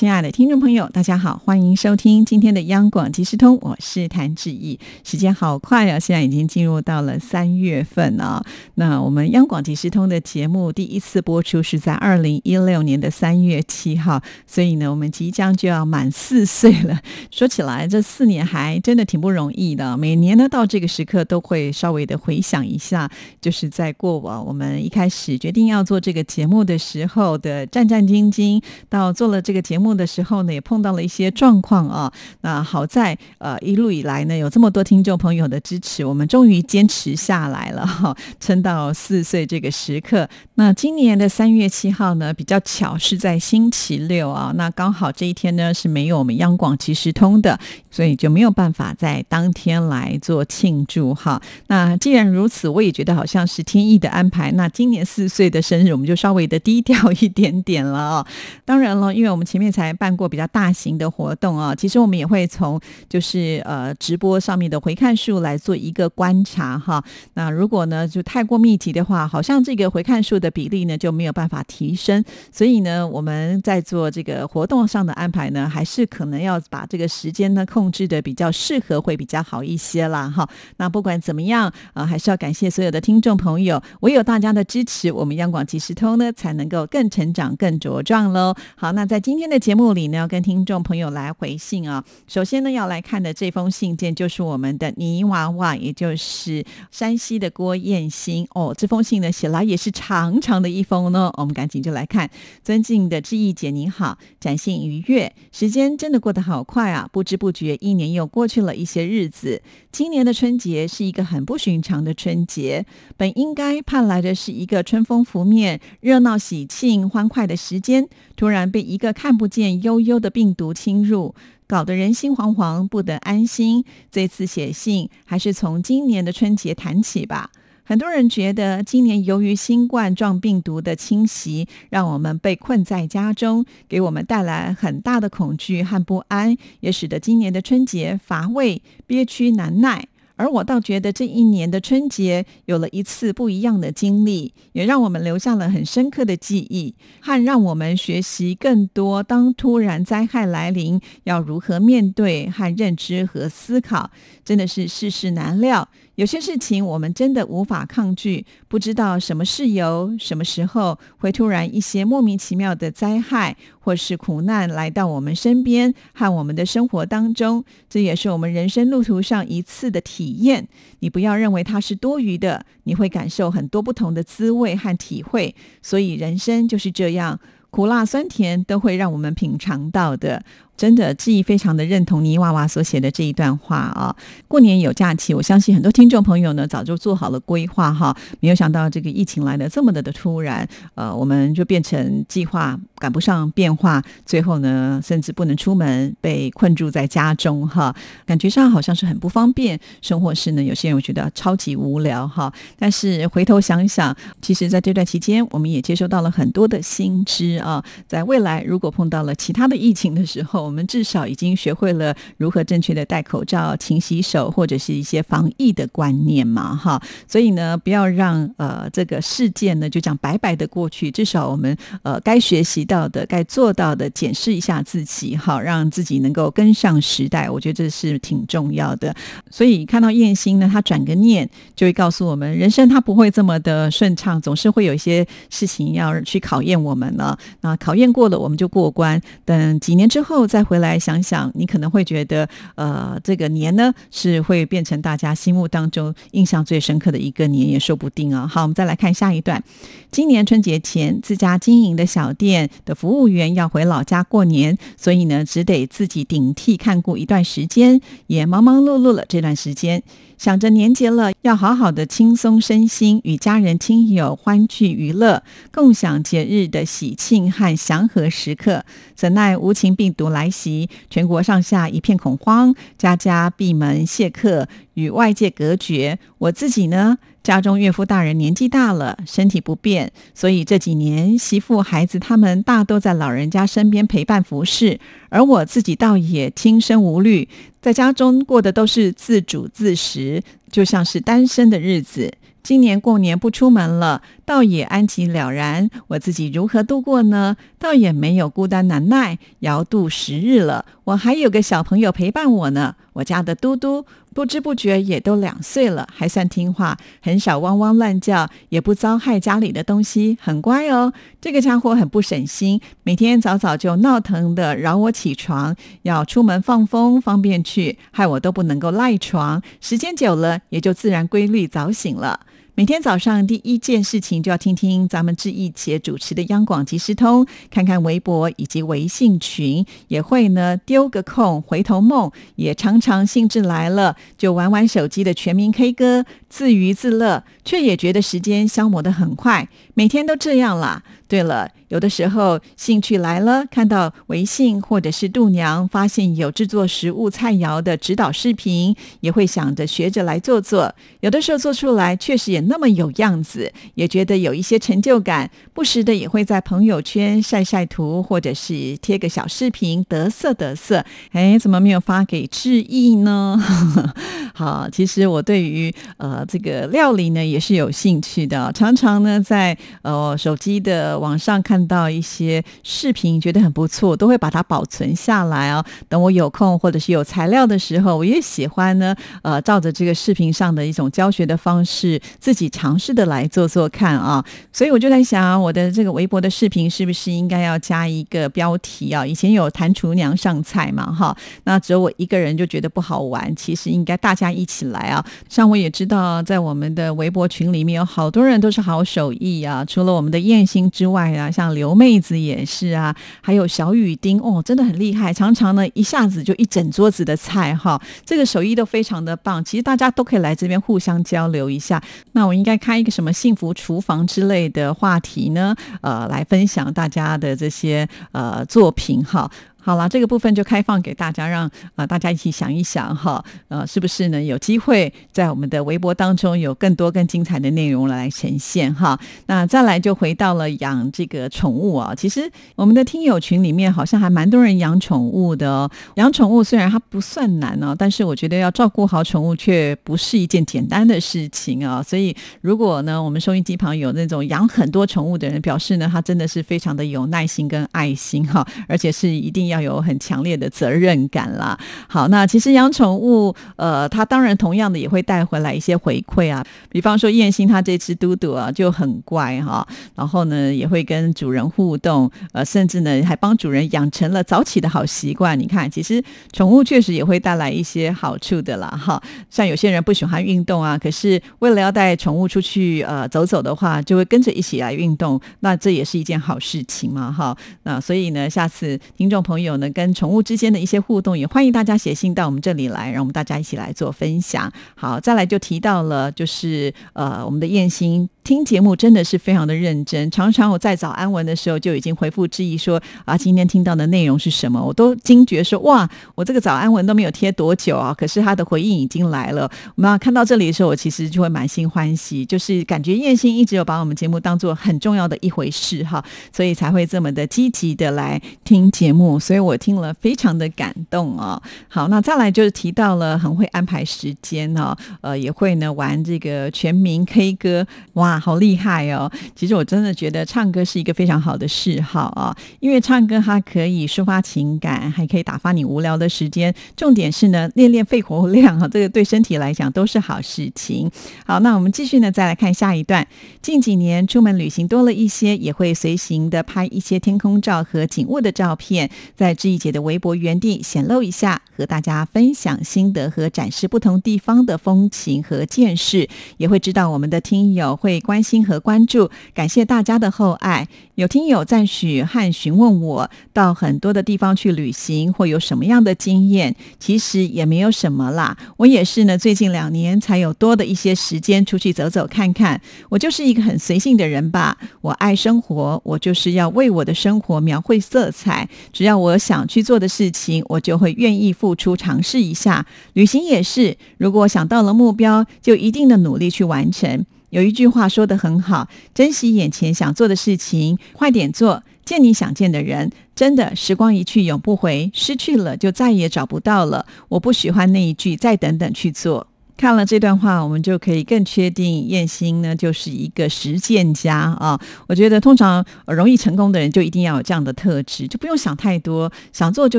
亲爱的听众朋友，大家好，欢迎收听今天的央广即时通，我是谭志毅。时间好快啊，现在已经进入到了三月份啊。那我们央广即时通的节目第一次播出是在二零一六年的三月七号，所以呢，我们即将就要满四岁了。说起来，这四年还真的挺不容易的。每年呢，到这个时刻都会稍微的回想一下，就是在过往我们一开始决定要做这个节目的时候的战战兢兢，到做了这个节目。的时候呢，也碰到了一些状况啊。那好在呃一路以来呢，有这么多听众朋友的支持，我们终于坚持下来了哈，撑到四岁这个时刻。那今年的三月七号呢，比较巧是在星期六啊。那刚好这一天呢是没有我们央广即时通的，所以就没有办法在当天来做庆祝哈。那既然如此，我也觉得好像是天意的安排。那今年四岁的生日，我们就稍微的低调一点点了啊。当然了，因为我们前面才。才办过比较大型的活动啊，其实我们也会从就是呃直播上面的回看数来做一个观察哈。那如果呢就太过密集的话，好像这个回看数的比例呢就没有办法提升。所以呢，我们在做这个活动上的安排呢，还是可能要把这个时间呢控制的比较适合，会比较好一些啦哈。那不管怎么样啊，还是要感谢所有的听众朋友，唯有大家的支持，我们央广即时通呢才能够更成长、更茁壮喽。好，那在今天的节节目里呢，要跟听众朋友来回信啊。首先呢，要来看的这封信件就是我们的泥娃娃，也就是山西的郭燕新哦。这封信呢，写来也是长长的一封呢。我们赶紧就来看，尊敬的志毅姐您好，展现愉悦。时间真的过得好快啊，不知不觉一年又过去了一些日子。今年的春节是一个很不寻常的春节，本应该盼来的是一个春风拂面、热闹喜庆、欢快的时间，突然被一个看不见。悠悠的病毒侵入，搞得人心惶惶，不得安心。这次写信还是从今年的春节谈起吧。很多人觉得，今年由于新冠状病毒的侵袭，让我们被困在家中，给我们带来很大的恐惧和不安，也使得今年的春节乏味、憋屈难耐。而我倒觉得这一年的春节有了一次不一样的经历，也让我们留下了很深刻的记忆，和让我们学习更多。当突然灾害来临，要如何面对和认知和思考，真的是世事难料。有些事情我们真的无法抗拒，不知道什么事由、什么时候会突然一些莫名其妙的灾害或是苦难来到我们身边和我们的生活当中。这也是我们人生路途上一次的体验。你不要认为它是多余的，你会感受很多不同的滋味和体会。所以人生就是这样，苦辣酸甜都会让我们品尝到的。真的，记忆非常的认同泥娃娃所写的这一段话啊！过年有假期，我相信很多听众朋友呢早就做好了规划哈。没有想到这个疫情来的这么的的突然，呃，我们就变成计划赶不上变化，最后呢甚至不能出门，被困住在家中哈。感觉上好像是很不方便，生活是呢有些人我觉得超级无聊哈。但是回头想想，其实在这段期间，我们也接收到了很多的新知啊。在未来如果碰到了其他的疫情的时候，我们至少已经学会了如何正确的戴口罩、勤洗手，或者是一些防疫的观念嘛，哈。所以呢，不要让呃这个事件呢就这样白白的过去。至少我们呃该学习到的、该做到的，检视一下自己，好让自己能够跟上时代。我觉得这是挺重要的。所以看到燕心呢，他转个念就会告诉我们，人生他不会这么的顺畅，总是会有一些事情要去考验我们了。那考验过了，我们就过关。等几年之后再。再回来想想，你可能会觉得，呃，这个年呢是会变成大家心目当中印象最深刻的一个年，也说不定啊。好，我们再来看下一段。今年春节前，自家经营的小店的服务员要回老家过年，所以呢，只得自己顶替看顾一段时间，也忙忙碌碌了这段时间。想着年节了，要好好的轻松身心，与家人亲友欢聚娱乐，共享节日的喜庆和祥和时刻。怎奈无情病毒来袭，全国上下一片恐慌，家家闭门谢客，与外界隔绝。我自己呢，家中岳父大人年纪大了，身体不便，所以这几年媳妇、孩子他们大都在老人家身边陪伴服侍，而我自己倒也轻身无虑，在家中过的都是自主自食，就像是单身的日子。今年过年不出门了，倒也安吉了然。我自己如何度过呢？倒也没有孤单难耐，遥度时日了。我还有个小朋友陪伴我呢。我家的嘟嘟不知不觉也都两岁了，还算听话，很少汪汪乱叫，也不糟害家里的东西，很乖哦。这个家伙很不省心，每天早早就闹腾的扰我起床，要出门放风，方便去，害我都不能够赖床。时间久了，也就自然规律早醒了。每天早上第一件事情就要听听咱们志毅姐主持的央广即时通，看看微博以及微信群，也会呢丢个空回头梦，也常常兴致来了就玩玩手机的全民 K 歌，自娱自乐，却也觉得时间消磨的很快，每天都这样啦。对了，有的时候兴趣来了，看到微信或者是度娘发现有制作食物菜肴的指导视频，也会想着学着来做做。有的时候做出来确实也那么有样子，也觉得有一些成就感。不时的也会在朋友圈晒晒图，或者是贴个小视频，得瑟得瑟。哎，怎么没有发给志毅呢？好，其实我对于呃这个料理呢也是有兴趣的，常常呢在呃手机的。网上看到一些视频，觉得很不错，都会把它保存下来哦。等我有空或者是有材料的时候，我也喜欢呢，呃，照着这个视频上的一种教学的方式，自己尝试的来做做看啊。所以我就在想，我的这个微博的视频是不是应该要加一个标题啊？以前有弹厨娘上菜嘛，哈，那只有我一个人就觉得不好玩，其实应该大家一起来啊。像我也知道，在我们的微博群里面有好多人都是好手艺啊，除了我们的燕星之。外啊，像刘妹子也是啊，还有小雨丁哦，真的很厉害，常常呢一下子就一整桌子的菜哈，这个手艺都非常的棒。其实大家都可以来这边互相交流一下。那我应该开一个什么幸福厨房之类的话题呢？呃，来分享大家的这些呃作品哈。好了，这个部分就开放给大家，让啊大家一起想一想哈，呃，是不是呢？有机会在我们的微博当中有更多更精彩的内容来呈现哈。那再来就回到了养这个宠物啊，其实我们的听友群里面好像还蛮多人养宠物的哦。养宠物虽然它不算难哦，但是我觉得要照顾好宠物却不是一件简单的事情啊。所以如果呢，我们收音机旁有那种养很多宠物的人，表示呢，他真的是非常的有耐心跟爱心哈，而且是一定。要有很强烈的责任感啦。好，那其实养宠物，呃，它当然同样的也会带回来一些回馈啊。比方说燕心，它这只嘟嘟啊就很乖哈，然后呢也会跟主人互动，呃，甚至呢还帮主人养成了早起的好习惯。你看，其实宠物确实也会带来一些好处的啦。哈，像有些人不喜欢运动啊，可是为了要带宠物出去呃走走的话，就会跟着一起来运动，那这也是一件好事情嘛。哈，那所以呢，下次听众朋友。有呢，跟宠物之间的一些互动，也欢迎大家写信到我们这里来，让我们大家一起来做分享。好，再来就提到了，就是呃，我们的燕心。听节目真的是非常的认真，常常我在早安文的时候就已经回复质疑说啊，今天听到的内容是什么？我都惊觉说哇，我这个早安文都没有贴多久啊，可是他的回应已经来了。我们看到这里的时候，我其实就会满心欢喜，就是感觉燕心一直有把我们节目当做很重要的一回事哈，所以才会这么的积极的来听节目，所以我听了非常的感动啊。好，那再来就是提到了很会安排时间哦，呃，也会呢玩这个全民 K 歌哇。啊，好厉害哦！其实我真的觉得唱歌是一个非常好的嗜好啊，因为唱歌它可以抒发情感，还可以打发你无聊的时间。重点是呢，练练肺活量啊，这个对身体来讲都是好事情。好，那我们继续呢，再来看下一段。近几年出门旅行多了一些，也会随行的拍一些天空照和景物的照片，在志毅姐的微博原地显露一下，和大家分享心得和展示不同地方的风情和见识，也会知道我们的听友会。关心和关注，感谢大家的厚爱。有听友赞许和询问我，到很多的地方去旅行，会有什么样的经验？其实也没有什么啦。我也是呢，最近两年才有多的一些时间出去走走看看。我就是一个很随性的人吧。我爱生活，我就是要为我的生活描绘色彩。只要我想去做的事情，我就会愿意付出尝试一下。旅行也是，如果想到了目标，就一定的努力去完成。有一句话说得很好：珍惜眼前想做的事情，快点做，见你想见的人。真的，时光一去永不回，失去了就再也找不到了。我不喜欢那一句“再等等去做”。看了这段话，我们就可以更确定燕心呢就是一个实践家啊。我觉得通常容易成功的人就一定要有这样的特质，就不用想太多，想做就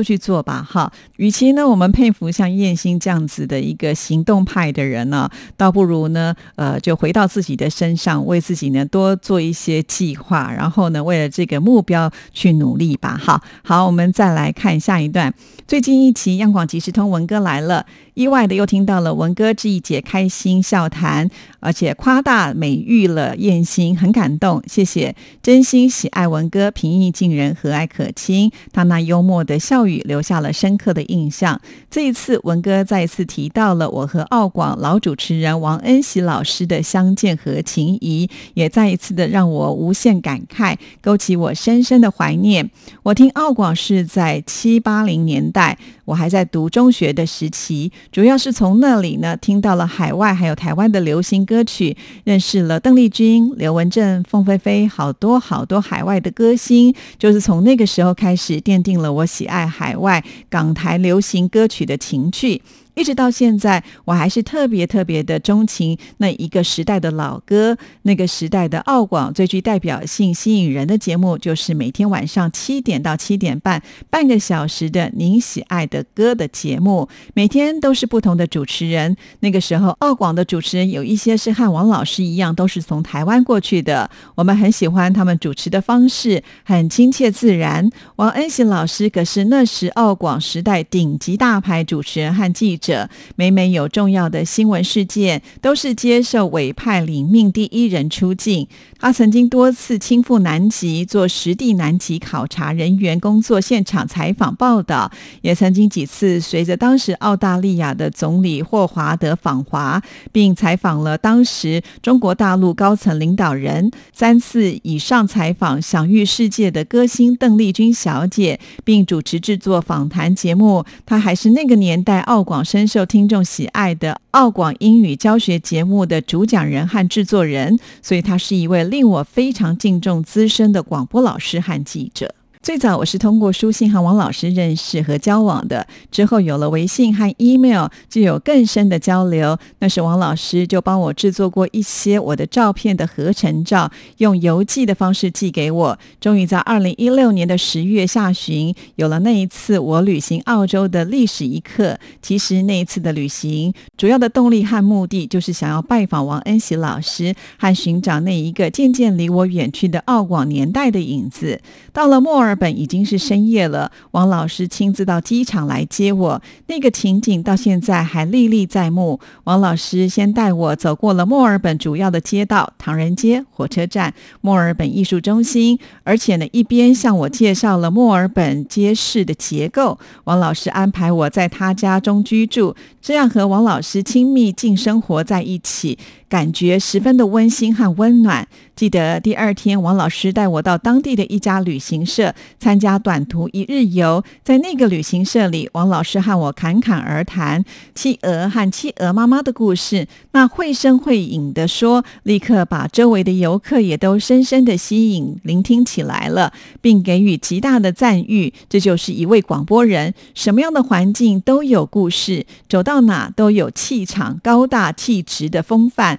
去做吧。哈，与其呢我们佩服像燕心这样子的一个行动派的人呢，倒不如呢呃就回到自己的身上，为自己呢多做一些计划，然后呢为了这个目标去努力吧。哈，好，我们再来看下一段。最近一期央广即时通文哥来了。意外的又听到了文哥这一节开心笑谈，而且夸大美誉了燕星，很感动，谢谢，真心喜爱文哥，平易近人，和蔼可亲，他那幽默的笑语留下了深刻的印象。这一次文哥再一次提到了我和澳广老主持人王恩喜老师的相见和情谊，也再一次的让我无限感慨，勾起我深深的怀念。我听澳广是在七八零年代。我还在读中学的时期，主要是从那里呢听到了海外还有台湾的流行歌曲，认识了邓丽君、刘文正、凤飞飞，好多好多海外的歌星，就是从那个时候开始奠定了我喜爱海外港台流行歌曲的情趣。一直到现在，我还是特别特别的钟情那一个时代的老歌，那个时代的澳广最具代表性、吸引人的节目，就是每天晚上七点到七点半，半个小时的您喜爱的歌的节目，每天都是不同的主持人。那个时候，澳广的主持人有一些是和王老师一样，都是从台湾过去的，我们很喜欢他们主持的方式，很亲切自然。王恩喜老师可是那时澳广时代顶级大牌主持人和记。者每每有重要的新闻事件，都是接受委派领命第一人出境。他曾经多次亲赴南极，做实地南极考察人员工作现场采访报道，也曾经几次随着当时澳大利亚的总理霍华德访华，并采访了当时中国大陆高层领导人。三次以上采访享誉世界的歌星邓丽君小姐，并主持制作访谈节目。他还是那个年代澳广。深受听众喜爱的澳广英语教学节目的主讲人和制作人，所以他是一位令我非常敬重、资深的广播老师和记者。最早我是通过书信和王老师认识和交往的，之后有了微信和 email，就有更深的交流。那时王老师就帮我制作过一些我的照片的合成照，用邮寄的方式寄给我。终于在二零一六年的十月下旬，有了那一次我旅行澳洲的历史一刻。其实那一次的旅行，主要的动力和目的就是想要拜访王恩喜老师，和寻找那一个渐渐离我远去的澳广年代的影子。到了墨尔。尔本已经是深夜了，王老师亲自到机场来接我，那个情景到现在还历历在目。王老师先带我走过了墨尔本主要的街道，唐人街、火车站、墨尔本艺术中心，而且呢，一边向我介绍了墨尔本街市的结构。王老师安排我在他家中居住，这样和王老师亲密近生活在一起。感觉十分的温馨和温暖。记得第二天，王老师带我到当地的一家旅行社参加短途一日游。在那个旅行社里，王老师和我侃侃而谈企鹅和企鹅妈妈的故事，那绘声绘影的说，立刻把周围的游客也都深深的吸引，聆听起来了，并给予极大的赞誉。这就是一位广播人，什么样的环境都有故事，走到哪都有气场，高大气质的风范。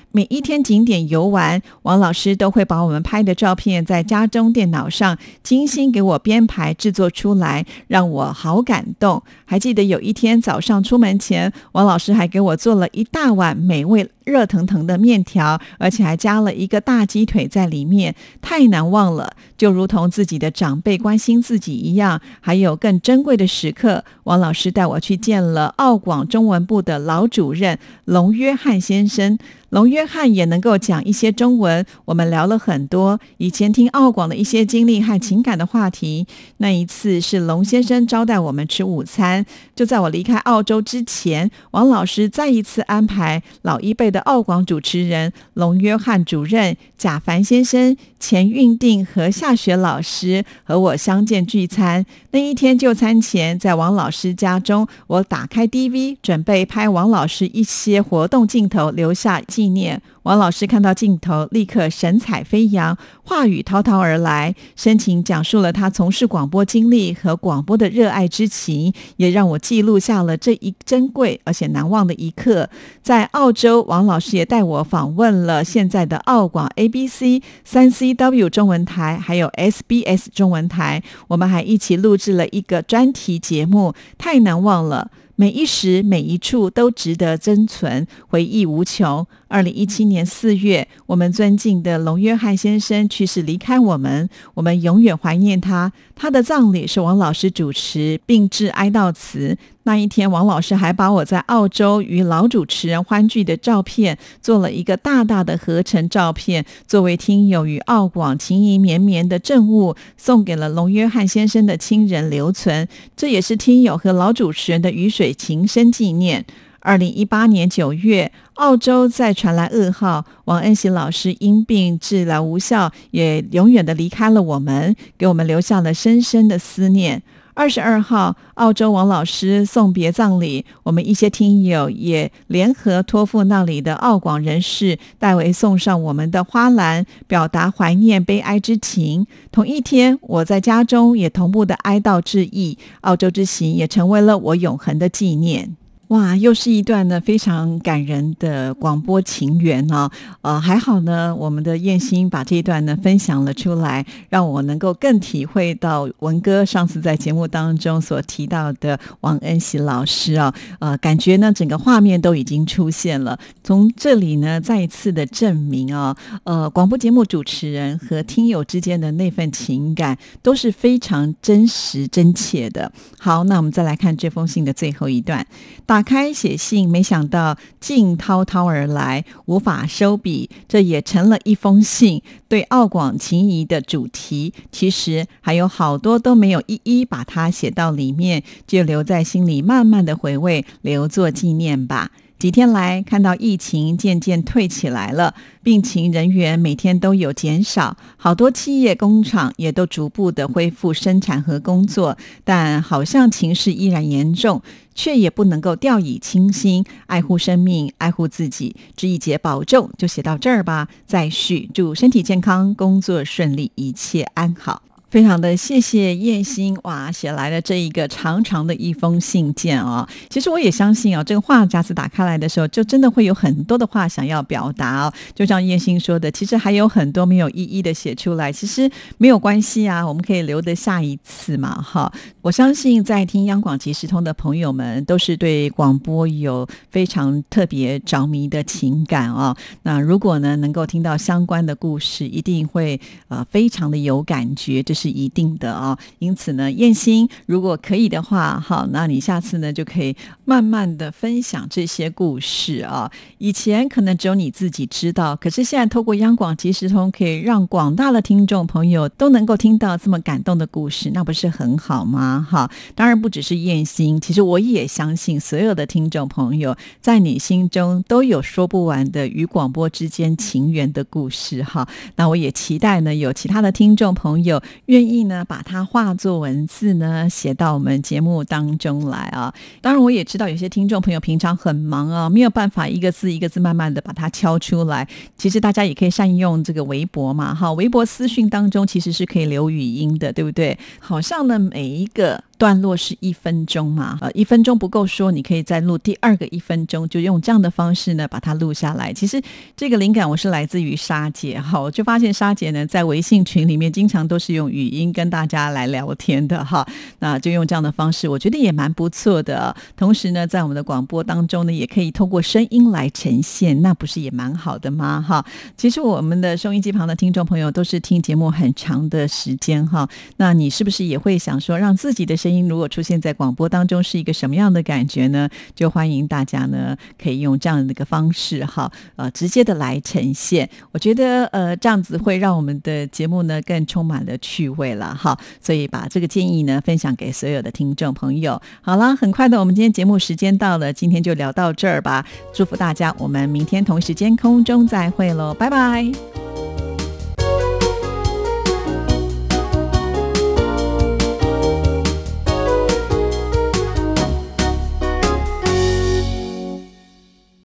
每一天景点游玩，王老师都会把我们拍的照片在家中电脑上精心给我编排制作出来，让我好感动。还记得有一天早上出门前，王老师还给我做了一大碗美味。热腾腾的面条，而且还加了一个大鸡腿在里面，太难忘了，就如同自己的长辈关心自己一样。还有更珍贵的时刻，王老师带我去见了澳广中文部的老主任龙约翰先生。龙约约翰也能够讲一些中文，我们聊了很多以前听澳广的一些经历和情感的话题。那一次是龙先生招待我们吃午餐，就在我离开澳洲之前，王老师再一次安排老一辈的澳广主持人龙约翰主任、贾凡先生、钱运定和夏雪老师和我相见聚餐。那一天就餐前，在王老师家中，我打开 DV，准备拍王老师一些活动镜头，留下。纪念王老师看到镜头，立刻神采飞扬，话语滔滔而来，深情讲述了他从事广播经历和广播的热爱之情，也让我记录下了这一珍贵而且难忘的一刻。在澳洲，王老师也带我访问了现在的澳广 ABC、三 CW 中文台，还有 SBS 中文台，我们还一起录制了一个专题节目，太难忘了。每一时每一处都值得珍存，回忆无穷。二零一七年四月，我们尊敬的龙约翰先生去世离开我们，我们永远怀念他。他的葬礼是王老师主持，并致哀悼词。那一天，王老师还把我在澳洲与老主持人欢聚的照片做了一个大大的合成照片，作为听友与澳广情谊绵绵的证物，送给了龙约翰先生的亲人留存。这也是听友和老主持人的雨水情深纪念。二零一八年九月，澳洲再传来噩耗，王恩喜老师因病治疗无效，也永远的离开了我们，给我们留下了深深的思念。二十二号，澳洲王老师送别葬礼，我们一些听友也联合托付那里的澳广人士，代为送上我们的花篮，表达怀念悲哀之情。同一天，我在家中也同步的哀悼致意，澳洲之行也成为了我永恒的纪念。哇，又是一段呢非常感人的广播情缘呢。呃，还好呢，我们的燕心把这一段呢分享了出来，让我能够更体会到文哥上次在节目当中所提到的王恩喜老师啊。呃，感觉呢整个画面都已经出现了。从这里呢再一次的证明啊，呃，广播节目主持人和听友之间的那份情感都是非常真实真切的。好，那我们再来看这封信的最后一段。大开写信，没想到竟滔滔而来，无法收笔。这也成了一封信，对澳广情谊的主题。其实还有好多都没有一一把它写到里面，就留在心里，慢慢的回味，留作纪念吧。几天来，看到疫情渐渐退起来了，病情人员每天都有减少，好多企业工厂也都逐步的恢复生产和工作，但好像情势依然严重，却也不能够掉以轻心，爱护生命，爱护自己。这一节保重，就写到这儿吧。再续，祝身体健康，工作顺利，一切安好。非常的谢谢叶心哇写来的这一个长长的一封信件啊，其实我也相信啊，这个话夹子打开来的时候，就真的会有很多的话想要表达哦。就像叶心说的，其实还有很多没有一一的写出来，其实没有关系啊，我们可以留得下一次嘛哈。我相信在听央广即时通的朋友们，都是对广播有非常特别着迷的情感啊。那如果呢能够听到相关的故事，一定会呃非常的有感觉，就是。是一定的啊，因此呢，燕心，如果可以的话，好，那你下次呢就可以慢慢的分享这些故事啊。以前可能只有你自己知道，可是现在透过央广即时通，可以让广大的听众朋友都能够听到这么感动的故事，那不是很好吗？哈，当然不只是燕心，其实我也相信所有的听众朋友在你心中都有说不完的与广播之间情缘的故事。哈，那我也期待呢，有其他的听众朋友。愿意呢，把它化作文字呢，写到我们节目当中来啊。当然，我也知道有些听众朋友平常很忙啊，没有办法一个字一个字慢慢的把它敲出来。其实大家也可以善用这个微博嘛，哈，微博私讯当中其实是可以留语音的，对不对？好像呢，每一个。段落是一分钟嘛？呃，一分钟不够说，你可以再录第二个一分钟，就用这样的方式呢把它录下来。其实这个灵感我是来自于沙姐哈，我就发现沙姐呢在微信群里面经常都是用语音跟大家来聊天的哈，那就用这样的方式，我觉得也蛮不错的。同时呢，在我们的广播当中呢，也可以通过声音来呈现，那不是也蛮好的吗？哈，其实我们的收音机旁的听众朋友都是听节目很长的时间哈，那你是不是也会想说让自己的声音如果出现在广播当中是一个什么样的感觉呢？就欢迎大家呢可以用这样的一个方式哈，呃，直接的来呈现。我觉得呃这样子会让我们的节目呢更充满了趣味了哈。所以把这个建议呢分享给所有的听众朋友。好了，很快的，我们今天节目时间到了，今天就聊到这儿吧。祝福大家，我们明天同时间空中再会喽，拜拜。